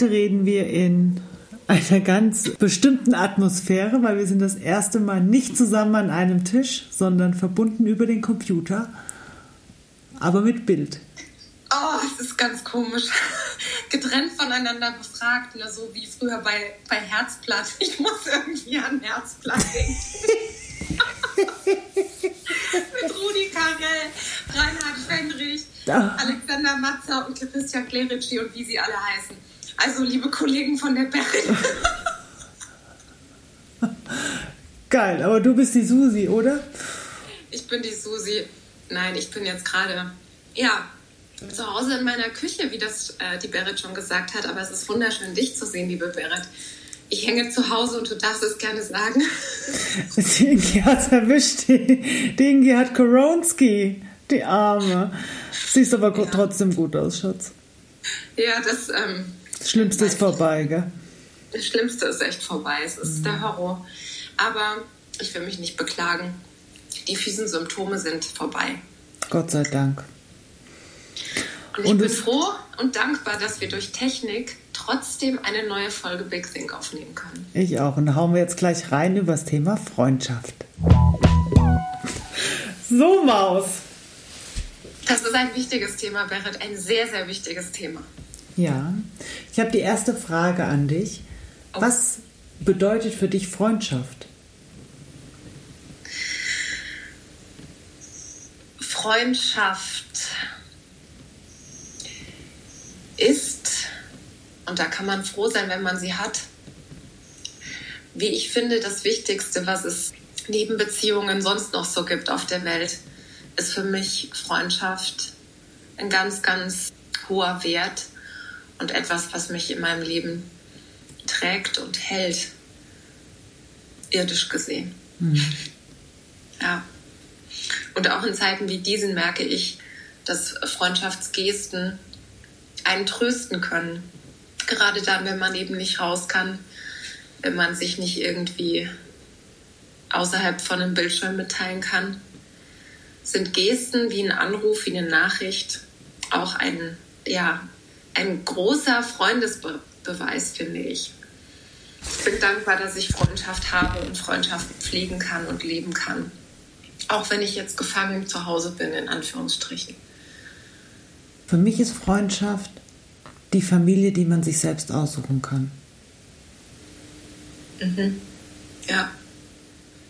heute reden wir in einer ganz bestimmten Atmosphäre, weil wir sind das erste Mal nicht zusammen an einem Tisch, sondern verbunden über den Computer, aber mit Bild. Oh, es ist ganz komisch. Getrennt voneinander befragt, ne? so wie früher bei, bei Herzblatt. Ich muss irgendwie an Herzblatt denken. Mit Rudi Carell, Reinhard Fendrich, Ah. Alexander Matzer und Christian Clerici und wie sie alle heißen. Also, liebe Kollegen von der Berit. Geil, aber du bist die Susi, oder? Ich bin die Susi. Nein, ich bin jetzt gerade, ja, zu Hause in meiner Küche, wie das äh, die Berit schon gesagt hat. Aber es ist wunderschön, dich zu sehen, liebe Berit. Ich hänge zu Hause und du darfst es gerne sagen. Die Ingi hat's erwischt. Die, die Ingi hat Koronski. Die Arme. Siehst aber gu- trotzdem gut aus, Schatz. ja, das, ähm, Das Schlimmste ist vorbei, gell? das Schlimmste ist echt vorbei. Es ist der Horror. Aber ich will mich nicht beklagen. Die fiesen Symptome sind vorbei. Gott sei Dank. Und ich Und bin froh und dankbar, dass wir durch Technik trotzdem eine neue Folge Big Think aufnehmen können. Ich auch. Und da hauen wir jetzt gleich rein über das Thema Freundschaft. So, Maus. Das ist ein wichtiges Thema, Berit. Ein sehr, sehr wichtiges Thema. Ja, ich habe die erste Frage an dich. Oh. Was bedeutet für dich Freundschaft? Freundschaft ist, und da kann man froh sein, wenn man sie hat, wie ich finde, das Wichtigste, was es neben Beziehungen sonst noch so gibt auf der Welt, ist für mich Freundschaft ein ganz, ganz hoher Wert und etwas, was mich in meinem Leben trägt und hält, irdisch gesehen. Ja. Und auch in Zeiten wie diesen merke ich, dass Freundschaftsgesten einen trösten können. Gerade dann, wenn man eben nicht raus kann, wenn man sich nicht irgendwie außerhalb von einem Bildschirm mitteilen kann, sind Gesten wie ein Anruf, wie eine Nachricht auch ein, ja, ein großer Freundesbeweis, finde ich. Ich bin dankbar, dass ich Freundschaft habe und Freundschaft pflegen kann und leben kann. Auch wenn ich jetzt gefangen zu Hause bin, in Anführungsstrichen. Für mich ist Freundschaft die Familie, die man sich selbst aussuchen kann. Ja.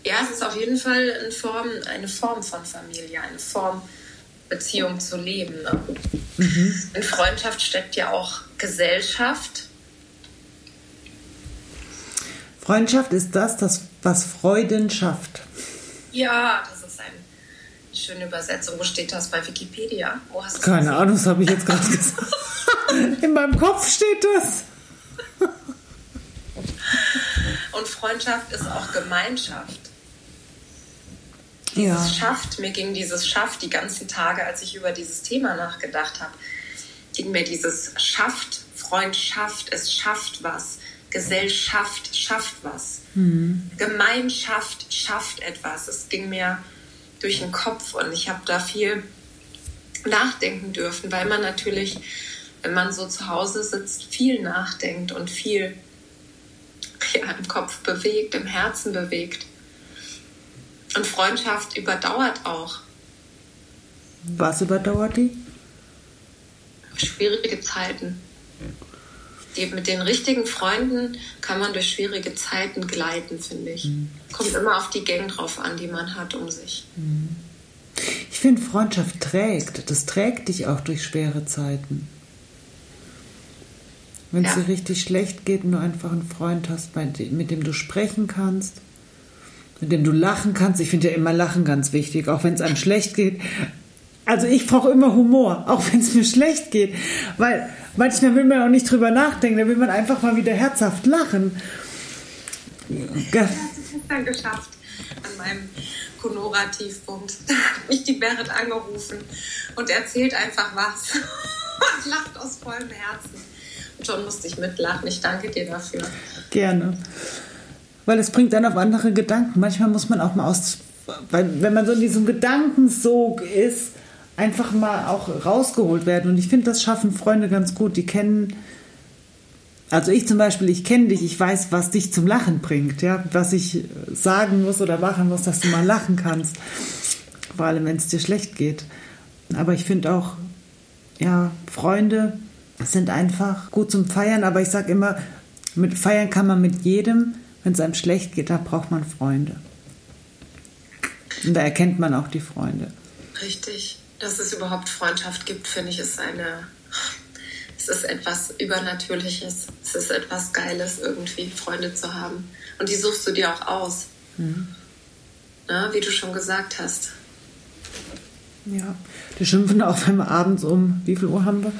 Ja, es ist auf jeden Fall eine Form, eine Form von Familie, eine Form, Beziehung zu leben. Ne? In Freundschaft steckt ja auch Gesellschaft. Freundschaft ist das, das was Freuden schafft. Ja, das ist eine schöne Übersetzung. Wo steht das bei Wikipedia? Wo hast du Keine das? Ahnung, das habe ich jetzt gerade gesagt. In meinem Kopf steht das. Und Freundschaft ist auch Gemeinschaft. Ja. Dieses schafft, mir ging dieses schafft die ganzen Tage, als ich über dieses Thema nachgedacht habe, ging mir dieses schafft, Freundschaft, es schafft was, Gesellschaft schafft was, Gemeinschaft schafft etwas. Es ging mir durch den Kopf und ich habe da viel nachdenken dürfen, weil man natürlich, wenn man so zu Hause sitzt, viel nachdenkt und viel ja, im Kopf bewegt, im Herzen bewegt. Und Freundschaft überdauert auch Was überdauert die? schwierige Zeiten. Die, mit den richtigen Freunden kann man durch schwierige Zeiten gleiten, finde ich. Kommt immer auf die Gang drauf an, die man hat um sich. Ich finde, Freundschaft trägt. Das trägt dich auch durch schwere Zeiten. Wenn es Ja. dir richtig schlecht geht und du einfach einen Freund hast, mit dem du sprechen kannst, mit dem du lachen kannst. Ich finde ja immer Lachen ganz wichtig, auch wenn es einem schlecht geht. Also ich brauche immer Humor, auch wenn es mir schlecht geht. Weil manchmal will man auch nicht drüber nachdenken, da will man einfach mal wieder herzhaft lachen. Ge- Das ist dann geschafft an meinem Conora-Tiefpunkt. Da hat mich die Berit angerufen und erzählt einfach was und lacht aus vollem Herzen. Und schon musste ich mitlachen. Ich danke dir dafür. Gerne. Weil es bringt dann auf andere Gedanken. Manchmal muss man auch mal aus, weil wenn man so in diesem Gedankensog ist, einfach mal auch rausgeholt werden. Und ich finde, das schaffen Freunde ganz gut. Die kennen, also ich zum Beispiel, ich kenne dich, ich weiß, was dich zum Lachen bringt, ja, was ich sagen muss oder machen muss, dass du mal lachen kannst. Vor allem, wenn es dir schlecht geht. Aber ich finde auch, ja, Freunde sind einfach gut zum Feiern, aber ich sage immer, mit Feiern kann man mit jedem, wenn es einem schlecht geht, da braucht man Freunde. Und da erkennt man auch die Freunde. Richtig. Dass es überhaupt Freundschaft gibt, finde ich, ist eine. Es ist etwas Übernatürliches. Es ist etwas Geiles, irgendwie Freunde zu haben. Und die suchst du dir auch aus. Mhm. Na, wie du schon gesagt hast. Ja, die schimpfen auch, wenn wir abends um, wie viel Uhr haben wir?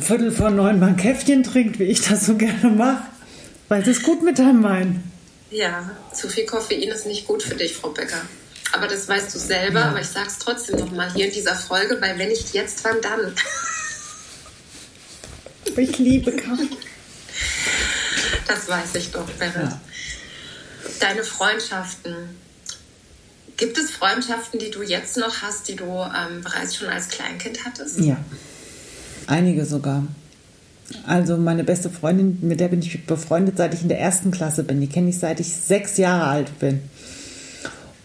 Viertel vor neun mal ein Käffchen trinkt, wie ich das so gerne mache, weil sie es gut mit einem meinen. Ja, zu viel Koffein ist nicht gut für dich, Frau Becker. Aber das weißt du selber, ja. aber ich sage es trotzdem nochmal hier in dieser Folge, weil wenn nicht jetzt, wann dann? Ich liebe Kaffee. Das weiß ich doch, Berit. Ja. Deine Freundschaften. Gibt es Freundschaften, die du jetzt noch hast, die du ähm, bereits schon als Kleinkind hattest? Ja. Einige sogar. Also meine beste Freundin, mit der bin ich befreundet, seit ich in der ersten Klasse bin. Die kenne ich seit ich sechs Jahre alt bin.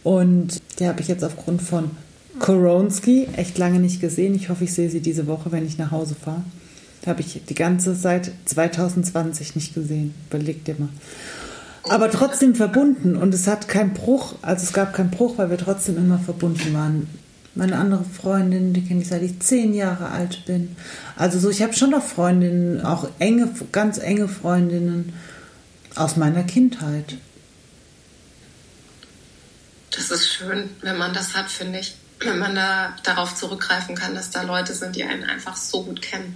Und die habe ich jetzt aufgrund von Koronski echt lange nicht gesehen. Ich hoffe, ich sehe sie diese Woche, wenn ich nach Hause fahre. Da habe ich die ganze seit 2020 nicht gesehen. Überleg dir mal. Aber trotzdem verbunden und es hat keinen Bruch, also es gab keinen Bruch, weil wir trotzdem immer verbunden waren. Meine andere Freundin, die kenne ich seit ich zehn Jahre alt bin. Also so, ich habe schon noch Freundinnen, auch enge, ganz enge Freundinnen aus meiner Kindheit. Das ist schön, wenn man das hat, finde ich. Wenn man da darauf zurückgreifen kann, dass da Leute sind, die einen einfach so gut kennen.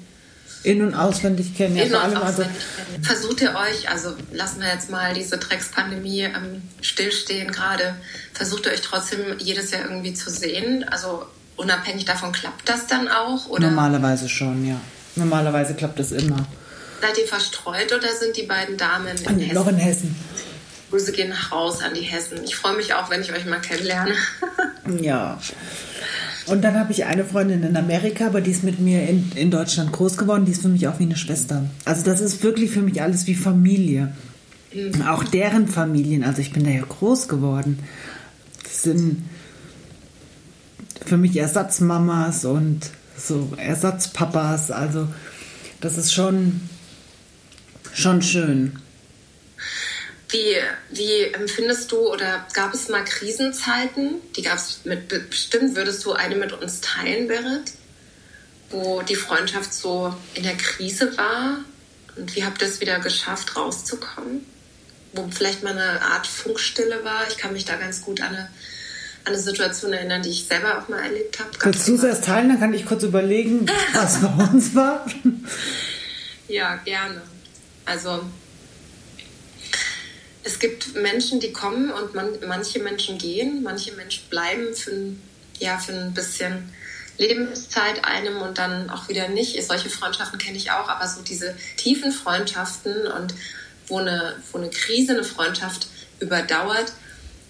In- und auswendig kennen. Ja, In- und auswendig also kennen. Versucht ihr euch, also lassen wir jetzt mal diese Dreckspandemie ähm, stillstehen gerade, versucht ihr euch trotzdem jedes Jahr irgendwie zu sehen? Also unabhängig davon, klappt das dann auch? Oder? Normalerweise schon, ja. Normalerweise klappt das immer. Seid ihr verstreut oder sind die beiden Damen in Hessen? Noch in Hessen. Grüße gehen nach raus an die Hessen. Ich freue mich auch, wenn ich euch mal kennenlerne. ja. Und dann habe ich eine Freundin in Amerika, aber die ist mit mir in, in Deutschland groß geworden. Die ist für mich auch wie eine Schwester. Also das ist wirklich für mich alles wie Familie. Mhm. Auch deren Familien. Also ich bin da ja groß geworden. Das sind für mich Ersatzmamas und so Ersatzpapas. Also das ist schon, schon schön. Wie, wie empfindest du oder gab es mal Krisenzeiten? Die gab es mit bestimmt. Würdest du eine mit uns teilen, Berit? Wo die Freundschaft so in der Krise war? Und wie habt ihr es wieder geschafft, rauszukommen? Wo vielleicht mal eine Art Funkstille war? Ich kann mich da ganz gut an eine, an eine Situation erinnern, die ich selber auch mal erlebt habe. Kannst du es erst teilen? Dann kann ich kurz überlegen, was bei uns war. Ja, gerne. Also es gibt Menschen, die kommen und man, manche Menschen gehen, manche Menschen bleiben für ein, ja, für ein bisschen Lebenszeit einem und dann auch wieder nicht. Solche Freundschaften kenne ich auch, aber so diese tiefen Freundschaften und wo eine, wo eine Krise eine Freundschaft überdauert,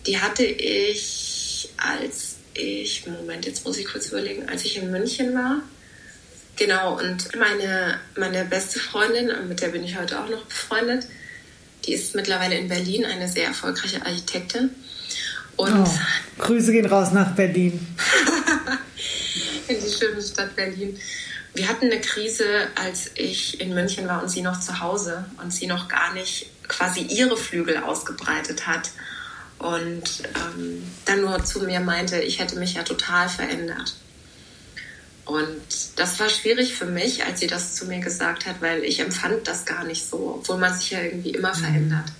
die hatte ich, als ich, Moment, jetzt muss ich kurz überlegen, als ich in München war. Genau, und meine, meine beste Freundin, mit der bin ich heute auch noch befreundet, die ist mittlerweile in Berlin eine sehr erfolgreiche Architektin. Und oh, Grüße gehen raus nach Berlin. in die schöne Stadt Berlin. Wir hatten eine Krise, als ich in München war und sie noch zu Hause und sie noch gar nicht quasi ihre Flügel ausgebreitet hat. Und ähm, dann nur zu mir meinte, ich hätte mich ja total verändert. Und das war schwierig für mich, als sie das zu mir gesagt hat, weil ich empfand das gar nicht so, obwohl man sich ja irgendwie immer mhm. verändert.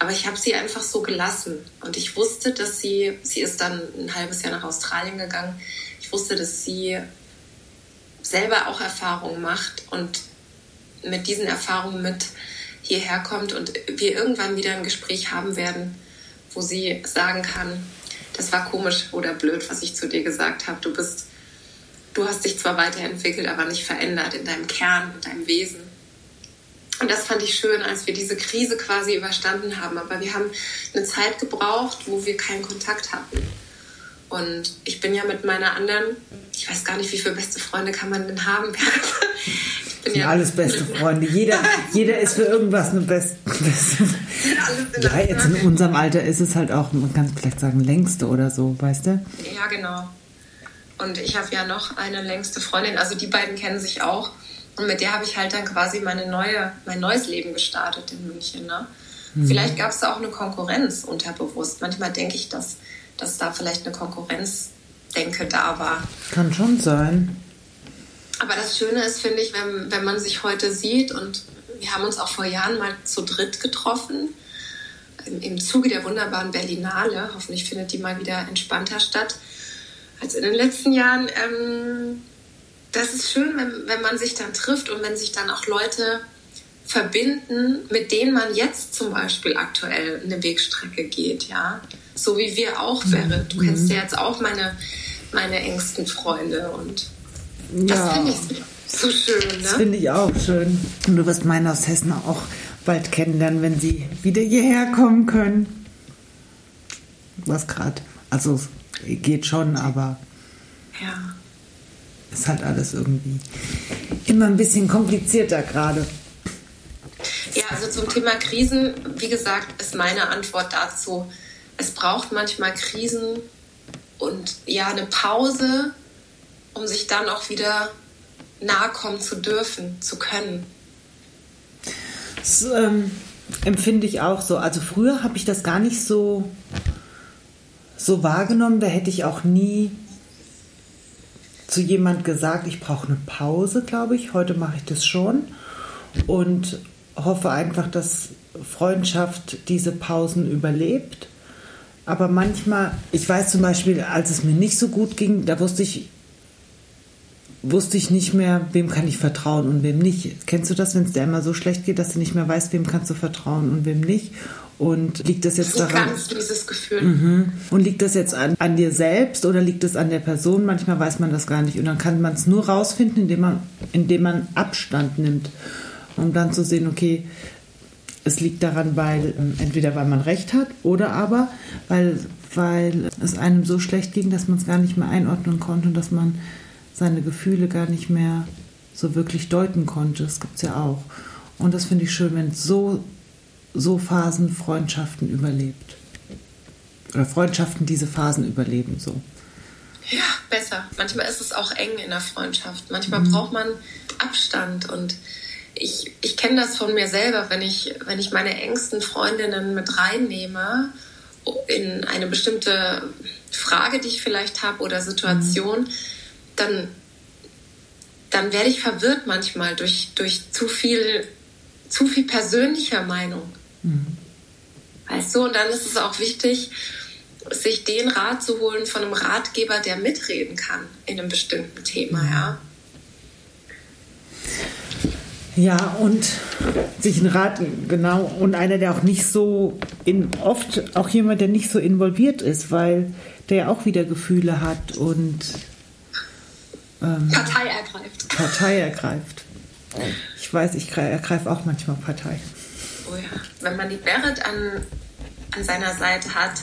Aber ich habe sie einfach so gelassen. Und ich wusste, dass sie, sie ist dann ein halbes Jahr nach Australien gegangen. Ich wusste, dass sie selber auch Erfahrungen macht und mit diesen Erfahrungen mit hierher kommt und wir irgendwann wieder ein Gespräch haben werden, wo sie sagen kann, das war komisch oder blöd, was ich zu dir gesagt habe. Du bist du hast dich zwar weiterentwickelt, aber nicht verändert in deinem Kern, in deinem Wesen. Und das fand ich schön, als wir diese Krise quasi überstanden haben. Aber wir haben eine Zeit gebraucht, wo wir keinen Kontakt hatten. Und ich bin ja mit meiner anderen, ich weiß gar nicht, wie viele beste Freunde kann man denn haben? Ich bin ja alles beste Freunde. Jeder, jeder ist für irgendwas eine beste. beste. Ja, jetzt in unserem Alter ist es halt auch, man kann vielleicht sagen, längste oder so, weißt du? Ja, genau. Und ich habe ja noch eine längste Freundin, also die beiden kennen sich auch. Und mit der habe ich halt dann quasi meine neue, mein neues Leben gestartet in München. Ne? Mhm. Vielleicht gab es da auch eine Konkurrenz unterbewusst. Manchmal denke ich, dass, dass da vielleicht eine Konkurrenzdenke da war. Kann schon sein. Aber das Schöne ist, finde ich, wenn, wenn man sich heute sieht und wir haben uns auch vor Jahren mal zu dritt getroffen, im, im Zuge der wunderbaren Berlinale. Hoffentlich findet die mal wieder entspannter statt als in den letzten Jahren. Ähm, das ist schön, wenn, wenn man sich dann trifft und wenn sich dann auch Leute verbinden, mit denen man jetzt zum Beispiel aktuell eine Wegstrecke geht, ja. So wie wir auch, wäre. Du kennst ja jetzt auch meine, meine engsten Freunde und das ja. finde ich so schön. Ne? Das finde ich auch schön. Und du wirst meine aus Hessen auch bald kennenlernen, wenn sie wieder hierher kommen können. Was gerade, also geht schon, aber ja. ist halt alles irgendwie immer ein bisschen komplizierter gerade. Ja, also zum Thema Krisen, wie gesagt, ist meine Antwort dazu, es braucht manchmal Krisen und ja, eine Pause, um sich dann auch wieder nahe kommen zu dürfen, zu können. Das ähm, empfinde ich auch so. Also früher habe ich das gar nicht so, so wahrgenommen. Da hätte ich auch nie zu jemand gesagt, ich brauche eine Pause, glaube ich. Heute mache ich das schon und hoffe einfach, dass Freundschaft diese Pausen überlebt. Aber manchmal, ich weiß zum Beispiel, als es mir nicht so gut ging, da wusste ich, wusste ich nicht mehr, wem kann ich vertrauen und wem nicht. Kennst du das, wenn es dir einmal so schlecht geht, dass du nicht mehr weißt, wem kannst du vertrauen und wem nicht? Und liegt das jetzt daran? Ganz dieses Gefühl. Mhm. Und liegt das jetzt an, an dir selbst oder liegt es an der Person? Manchmal weiß man das gar nicht. Und dann kann man es nur rausfinden, indem man, indem man Abstand nimmt. Um dann zu sehen, okay, es liegt daran, weil ähm, entweder weil man recht hat oder aber weil, weil es einem so schlecht ging, dass man es gar nicht mehr einordnen konnte und dass man seine Gefühle gar nicht mehr so wirklich deuten konnte. Das gibt es ja auch. Und das finde ich schön, wenn es so so Phasen Freundschaften überlebt. Oder Freundschaften diese Phasen überleben so. Ja, besser. Manchmal ist es auch eng in der Freundschaft. Manchmal mhm. braucht man Abstand und ich, ich kenne das von mir selber, wenn ich, wenn ich meine engsten Freundinnen mit reinnehme in eine bestimmte Frage, die ich vielleicht habe oder Situation, mhm. dann, dann werde ich verwirrt manchmal durch, durch zu viel, zu viel persönlicher Meinung. Mhm. Weißt du, und dann ist es auch wichtig, sich den Rat zu holen von einem Ratgeber, der mitreden kann in einem bestimmten Thema, ja. Ja, und sich einen Rat, genau, und einer, der auch nicht so, in, oft auch jemand, der nicht so involviert ist, weil der auch wieder Gefühle hat und ähm, Partei ergreift. Partei ergreift. Ich weiß, ich ergreife auch manchmal Partei. Oh ja. Wenn man die Berit an, an seiner Seite hat,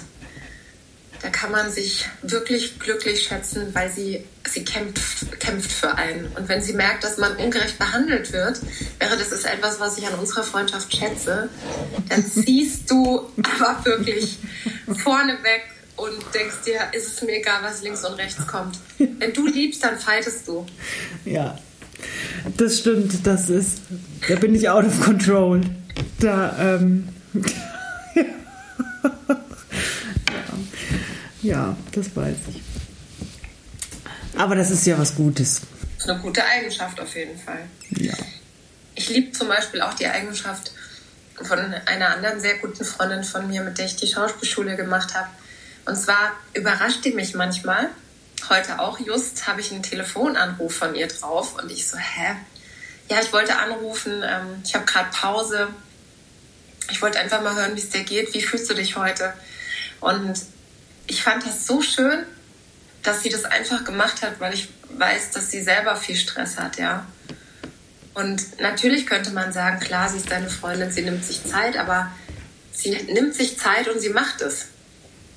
da kann man sich wirklich glücklich schätzen, weil sie, sie kämpft, kämpft für einen. Und wenn sie merkt, dass man ungerecht behandelt wird, wäre das ist etwas, was ich an unserer Freundschaft schätze, dann ziehst du aber wirklich vorne weg und denkst dir, ist es mir egal, was links und rechts kommt. Wenn du liebst, dann fightest du. Ja, das stimmt. Das ist, da bin ich out of control. Da, ähm, ja, das weiß ich. Aber das ist ja was Gutes. Das ist eine gute Eigenschaft auf jeden Fall. Ja. Ich liebe zum Beispiel auch die Eigenschaft von einer anderen sehr guten Freundin von mir, mit der ich die Schauspielschule gemacht habe. Und zwar überrascht die mich manchmal. Heute auch just habe ich einen Telefonanruf von ihr drauf und ich so, hä? Ja, ich wollte anrufen, ähm, ich habe gerade Pause ich wollte einfach mal hören, wie es dir geht. Wie fühlst du dich heute? Und ich fand das so schön, dass sie das einfach gemacht hat, weil ich weiß, dass sie selber viel Stress hat, ja. Und natürlich könnte man sagen, klar, sie ist deine Freundin, sie nimmt sich Zeit, aber sie nimmt sich Zeit und sie macht es.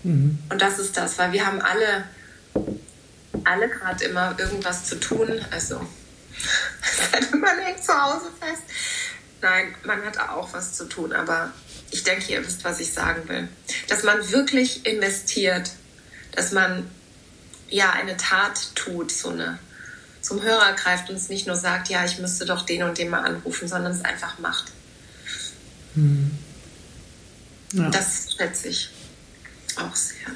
Mhm. Und das ist das, weil wir haben alle, alle gerade immer irgendwas zu tun. Also, man hängt zu Hause fest. Nein, man hat auch was zu tun, aber ich denke, ihr wisst, was ich sagen will. Dass man wirklich investiert, dass man ja eine Tat tut, so eine zum Hörer greift und es nicht nur sagt, ja, ich müsste doch den und den mal anrufen, sondern es einfach macht. Hm. Ja. Das schätze ich auch sehr.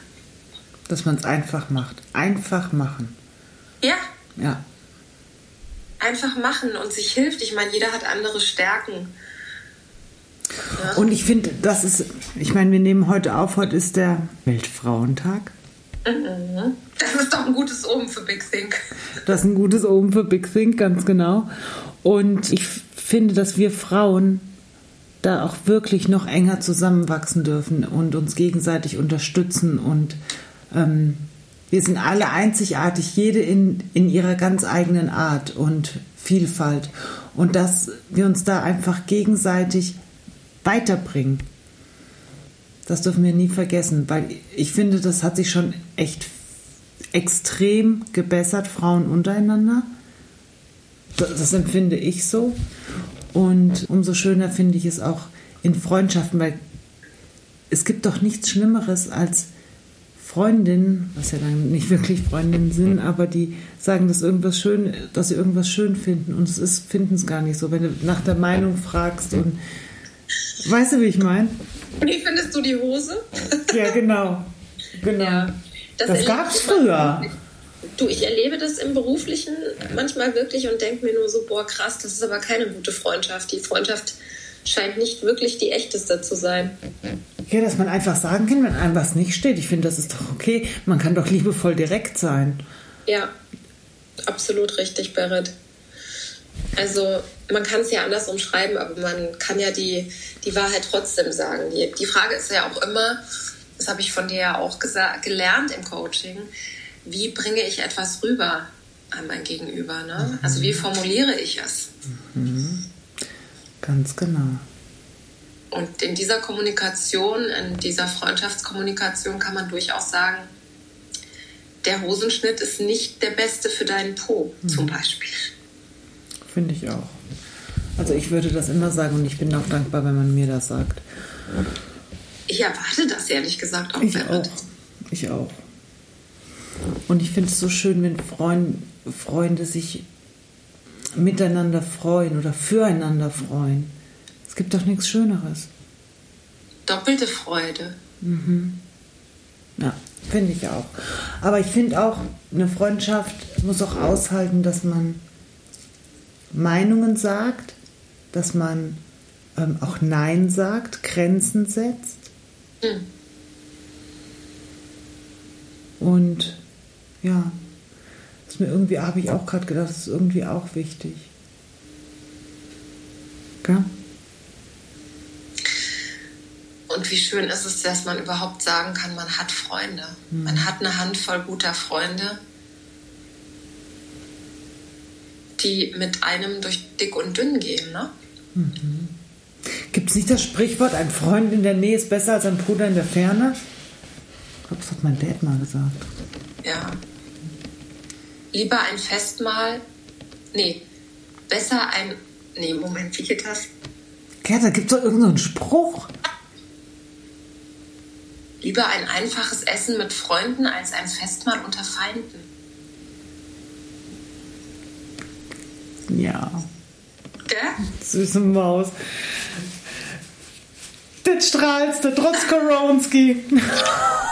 Dass man es einfach macht. Einfach machen. Ja. Ja. Einfach machen und sich hilft. Ich meine, jeder hat andere Stärken. Ja. Und ich finde, das ist, ich meine, wir nehmen heute auf, heute ist der Weltfrauentag. Mhm. Das ist doch ein gutes Oben für Big Think. Das ist ein gutes Oben für Big Think, ganz genau. Und ich finde, dass wir Frauen da auch wirklich noch enger zusammenwachsen dürfen und uns gegenseitig unterstützen. Und ähm, wir sind alle einzigartig, jede in, in ihrer ganz eigenen Art und Vielfalt. Und dass wir uns da einfach gegenseitig weiterbringen. Das dürfen wir nie vergessen, weil ich finde, das hat sich schon echt extrem gebessert, Frauen untereinander. Das, das empfinde ich so. Und umso schöner finde ich es auch in Freundschaften, weil es gibt doch nichts Schlimmeres als Freundinnen, was ja dann nicht wirklich Freundinnen sind, aber die sagen, dass irgendwas schön, dass sie irgendwas schön finden und es ist finden es gar nicht so, wenn du nach der Meinung fragst und weißt du, wie ich meine? Wie findest du die Hose? Ja, genau. Genau. Ja, das das gab es früher. Du, ich erlebe das im Beruflichen manchmal wirklich und denke mir nur so, boah, krass, das ist aber keine gute Freundschaft. Die Freundschaft scheint nicht wirklich die echteste zu sein. Ja, dass man einfach sagen kann, wenn einem was nicht steht. Ich finde, das ist doch okay. Man kann doch liebevoll direkt sein. Ja, absolut richtig, Berit. Also man kann es ja anders umschreiben, aber man kann ja die, die Wahrheit trotzdem sagen. Die, die Frage ist ja auch immer, das habe ich von dir ja auch gelernt im Coaching, wie bringe ich etwas rüber an mein Gegenüber? Ne? Also wie formuliere ich es? Mhm. Ganz genau. Und in dieser Kommunikation, in dieser Freundschaftskommunikation kann man durchaus sagen, der Hosenschnitt ist nicht der beste für deinen Po, mhm. zum Beispiel. Finde ich auch. Also ich würde das immer sagen und ich bin auch dankbar, wenn man mir das sagt. Ich erwarte das ehrlich gesagt auch. Ich auch. Ich auch. Und ich finde es so schön, wenn Freund, Freunde sich miteinander freuen oder füreinander freuen. Es gibt doch nichts Schöneres. Doppelte Freude. Mhm. Ja, finde ich auch. Aber ich finde auch, eine Freundschaft muss auch aushalten, dass man Meinungen sagt, dass man ähm, auch Nein sagt, Grenzen setzt. Mhm. Und ja, ist mir irgendwie, habe ich auch gerade gedacht, das ist irgendwie auch wichtig. Ja? Und wie schön ist es, dass man überhaupt sagen kann, man hat Freunde. Mhm. Man hat eine Handvoll guter Freunde, die mit einem durch dick und dünn gehen. Ne? Mhm. Gibt es nicht das Sprichwort, ein Freund in der Nähe ist besser als ein Bruder in der Ferne? Ich glaube, das hat mein Dad mal gesagt. Ja. Lieber ein Festmahl. Nee, besser ein. Nee, Moment, wie geht das? Ja, da gibt es doch irgendeinen Spruch. Lieber ein einfaches Essen mit Freunden als ein Festmahl unter Feinden. Ja. Gell? Süße Maus. Das strahlst du trotz Koronski.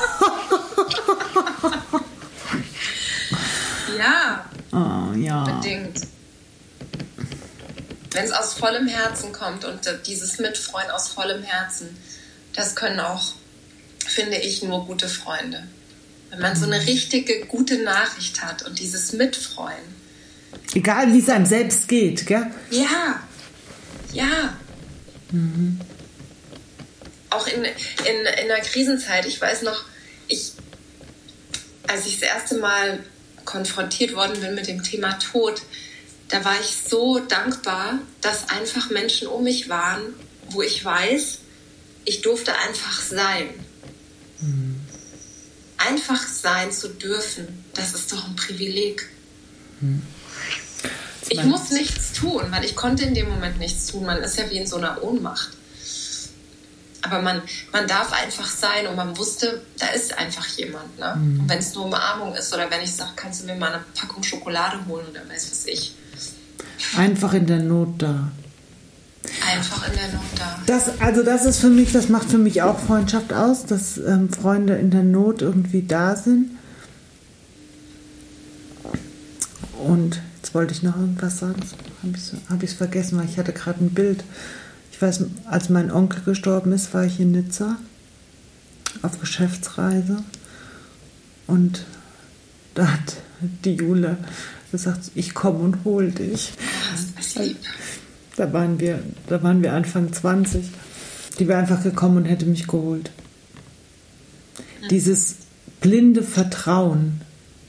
ja. Oh, ja. Bedingt. Wenn es aus vollem Herzen kommt und dieses Mitfreuen aus vollem Herzen, das können auch, finde ich, nur gute Freunde. Wenn man so eine mhm. richtige gute Nachricht hat und dieses Mitfreuen, Egal wie es einem selbst geht, gell? Ja, ja. Mhm. Auch in, in, in der Krisenzeit, ich weiß noch, ich, als ich das erste Mal konfrontiert worden bin mit dem Thema Tod, da war ich so dankbar, dass einfach Menschen um mich waren, wo ich weiß, ich durfte einfach sein. Mhm. Einfach sein zu dürfen, das ist doch ein Privileg. Mhm. Ich muss nichts tun, weil ich konnte in dem Moment nichts tun. Man ist ja wie in so einer Ohnmacht. Aber man, man darf einfach sein und man wusste, da ist einfach jemand. Ne? Mhm. wenn es nur Umarmung ist oder wenn ich sage, kannst du mir mal eine Packung Schokolade holen oder weiß was ich. Einfach in der Not da. Einfach in der Not da. Das, also das ist für mich, das macht für mich auch Freundschaft aus, dass ähm, Freunde in der Not irgendwie da sind. Und jetzt wollte ich noch irgendwas sagen, habe ich es hab vergessen, weil ich hatte gerade ein Bild weiß, als mein Onkel gestorben ist, war ich in Nizza auf Geschäftsreise und da hat die Jule gesagt, ich komme und hol dich. Da waren wir, da waren wir Anfang 20. Die wäre einfach gekommen und hätte mich geholt. Dieses blinde Vertrauen,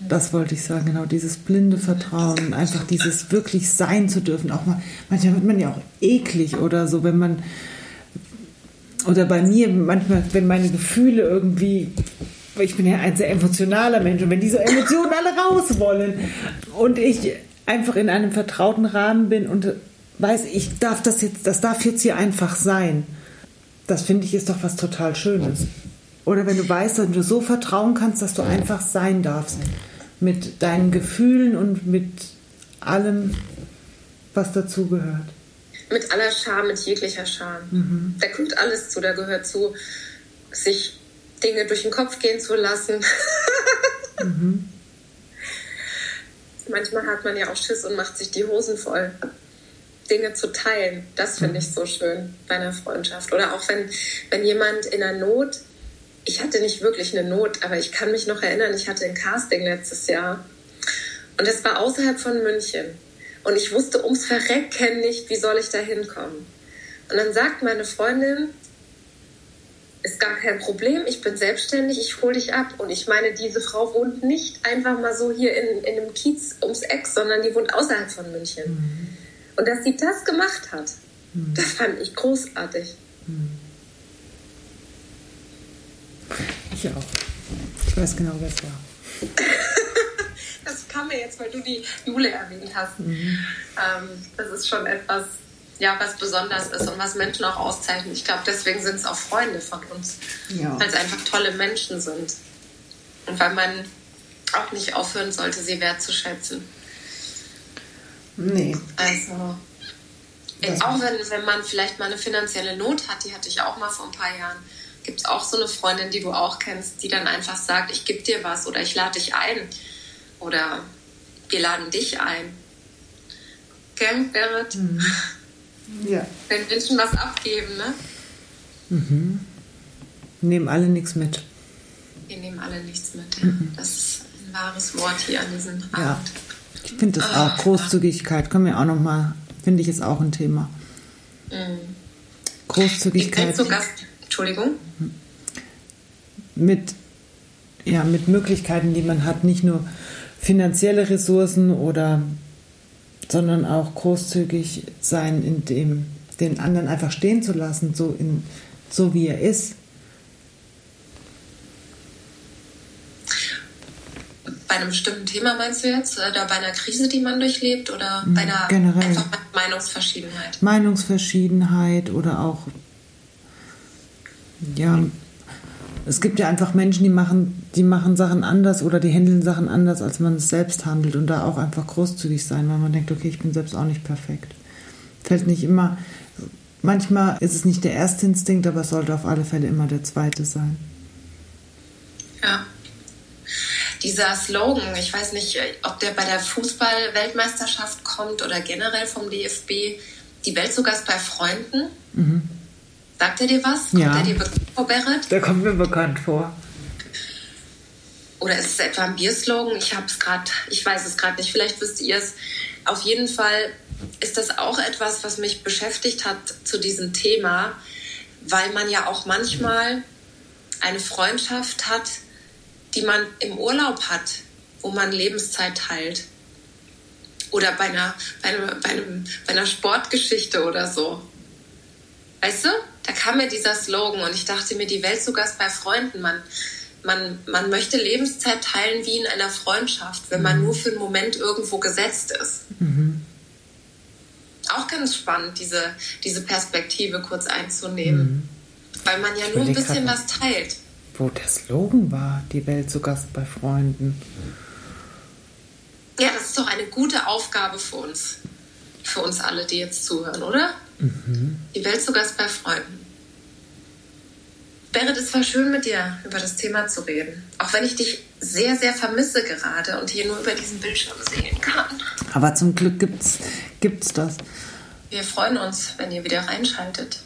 das wollte ich sagen, genau, dieses blinde Vertrauen, einfach dieses wirklich sein zu dürfen. Auch mal, manchmal wird man ja auch eklig oder so, wenn man, oder bei mir manchmal, wenn meine Gefühle irgendwie, ich bin ja ein sehr emotionaler Mensch und wenn diese Emotionen alle raus wollen und ich einfach in einem vertrauten Rahmen bin und weiß, ich darf das jetzt, das darf jetzt hier einfach sein. Das finde ich ist doch was total Schönes. Oder wenn du weißt, dass du so vertrauen kannst, dass du einfach sein darfst mit deinen Gefühlen und mit allem, was dazugehört. Mit aller Scham, mit jeglicher Scham. Mhm. Da kommt alles zu, da gehört zu, sich Dinge durch den Kopf gehen zu lassen. mhm. Manchmal hat man ja auch Schiss und macht sich die Hosen voll. Dinge zu teilen, das finde ich so schön bei einer Freundschaft. Oder auch wenn, wenn jemand in der Not ich hatte nicht wirklich eine Not, aber ich kann mich noch erinnern, ich hatte ein Casting letztes Jahr und es war außerhalb von München und ich wusste ums Verrecken nicht, wie soll ich da hinkommen. Und dann sagt meine Freundin, ist gar kein Problem, ich bin selbstständig, ich hole dich ab. Und ich meine, diese Frau wohnt nicht einfach mal so hier in, in einem Kiez ums Eck, sondern die wohnt außerhalb von München. Mhm. Und dass sie das gemacht hat, mhm. das fand ich großartig. Mhm. Ich auch. Ich weiß genau, wer es war. das kam mir jetzt, weil du die Jule erwähnt hast. Mhm. Ähm, das ist schon etwas, ja, was besonders ist und was Menschen auch auszeichnet. Ich glaube, deswegen sind es auch Freunde von uns, ja. weil es einfach tolle Menschen sind. Und weil man auch nicht aufhören sollte, sie wertzuschätzen. Nee. Also, auch wenn, wenn man vielleicht mal eine finanzielle Not hat, die hatte ich auch mal vor ein paar Jahren gibt es auch so eine Freundin, die du auch kennst, die dann einfach sagt, ich gebe dir was oder ich lade dich ein oder wir laden dich ein. Gell, Berit? Mhm. Ja. Wenn Menschen was abgeben, ne? Mhm. Nehmen alle nichts mit. Wir nehmen alle nichts mit. Mhm. Das ist ein wahres Wort hier an diesem Abend. Ja. Ich finde das auch. Großzügigkeit können wir auch nochmal, finde ich, ist auch ein Thema. Mhm. Großzügigkeit. Ich sogar, Entschuldigung? Mit, ja, mit Möglichkeiten, die man hat, nicht nur finanzielle Ressourcen oder sondern auch großzügig sein, in dem den anderen einfach stehen zu lassen, so, in, so wie er ist. Bei einem bestimmten Thema meinst du jetzt? Oder bei einer Krise, die man durchlebt? Oder bei einer Generell. einfach Meinungsverschiedenheit? Meinungsverschiedenheit oder auch ja, es gibt ja einfach Menschen, die machen, die machen Sachen anders oder die handeln Sachen anders, als man es selbst handelt und da auch einfach großzügig sein, weil man denkt, okay, ich bin selbst auch nicht perfekt. Fällt nicht immer, manchmal ist es nicht der erste Instinkt, aber es sollte auf alle Fälle immer der zweite sein. Ja. Dieser Slogan, ich weiß nicht, ob der bei der Fußball-Weltmeisterschaft kommt oder generell vom DFB, die Welt sogar bei Freunden. Mhm Sagt er dir was? Kommt ja. er dir bekannt vor, Berit? Der kommt mir bekannt vor. Oder ist es etwa ein Bierslogan? Ich habe es gerade, ich weiß es gerade nicht. Vielleicht wisst ihr es. Auf jeden Fall ist das auch etwas, was mich beschäftigt hat zu diesem Thema, weil man ja auch manchmal eine Freundschaft hat, die man im Urlaub hat, wo man Lebenszeit teilt. Oder bei einer, bei, einer, bei, einem, bei einer Sportgeschichte oder so. Weißt du? Da kam mir dieser Slogan und ich dachte mir, die Welt zu Gast bei Freunden. Man, man, man möchte Lebenszeit teilen wie in einer Freundschaft, wenn man nur für einen Moment irgendwo gesetzt ist. Mhm. Auch ganz spannend, diese, diese Perspektive kurz einzunehmen. Mhm. Weil man ja nur ein bisschen was teilt. Wo der Slogan war, die Welt zu Gast bei Freunden. Ja, das ist doch eine gute Aufgabe für uns. Für uns alle, die jetzt zuhören, oder? Mhm. Die Welt zu Gast bei Freunden. Berit, es war schön mit dir über das Thema zu reden. Auch wenn ich dich sehr, sehr vermisse gerade und hier nur über diesen Bildschirm sehen kann. Aber zum Glück gibt's, gibt's das. Wir freuen uns, wenn ihr wieder reinschaltet.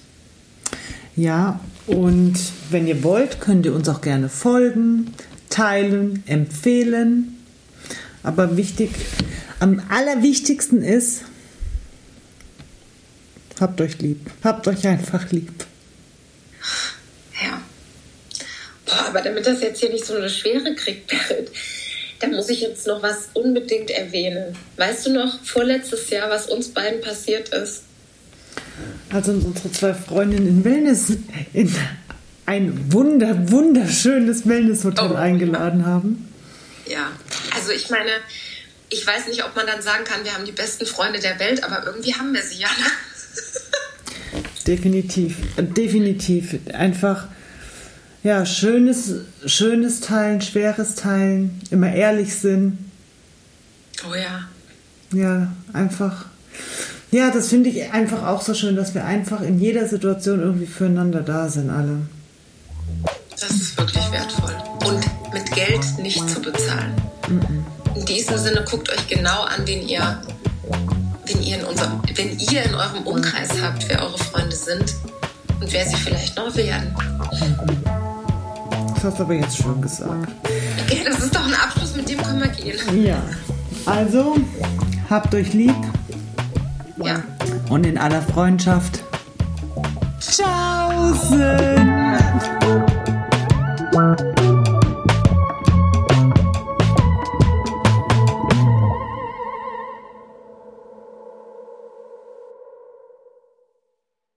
Ja, und wenn ihr wollt, könnt ihr uns auch gerne folgen, teilen, empfehlen. Aber wichtig, am allerwichtigsten ist, habt euch lieb. Habt euch einfach lieb. Ja. Boah, aber damit das jetzt hier nicht so eine Schwere kriegt, Berit, da muss ich jetzt noch was unbedingt erwähnen. Weißt du noch, vorletztes Jahr, was uns beiden passiert ist? Als uns unsere zwei Freundinnen in Wellness, in ein wunder, wunderschönes Wellnesshotel oh. eingeladen haben. Ja, also ich meine, ich weiß nicht, ob man dann sagen kann, wir haben die besten Freunde der Welt, aber irgendwie haben wir sie ja. Ne? Definitiv, definitiv. Einfach ja, schönes, schönes Teilen, schweres Teilen, immer ehrlich sind. Oh ja. Ja, einfach. Ja, das finde ich einfach auch so schön, dass wir einfach in jeder Situation irgendwie füreinander da sind, alle. Das ist wirklich wertvoll. Und mit Geld nicht zu bezahlen. In diesem Sinne guckt euch genau an, wen ihr, wenn ihr in unserem, wenn ihr in eurem Umkreis habt, wer eure Freunde sind und wer sie vielleicht noch werden. Das hast du aber jetzt schon gesagt. Ja, das ist doch ein Abschluss, mit dem können wir gehen. Ja. Also, habt euch lieb. Ja. Und in aller Freundschaft. Ciao!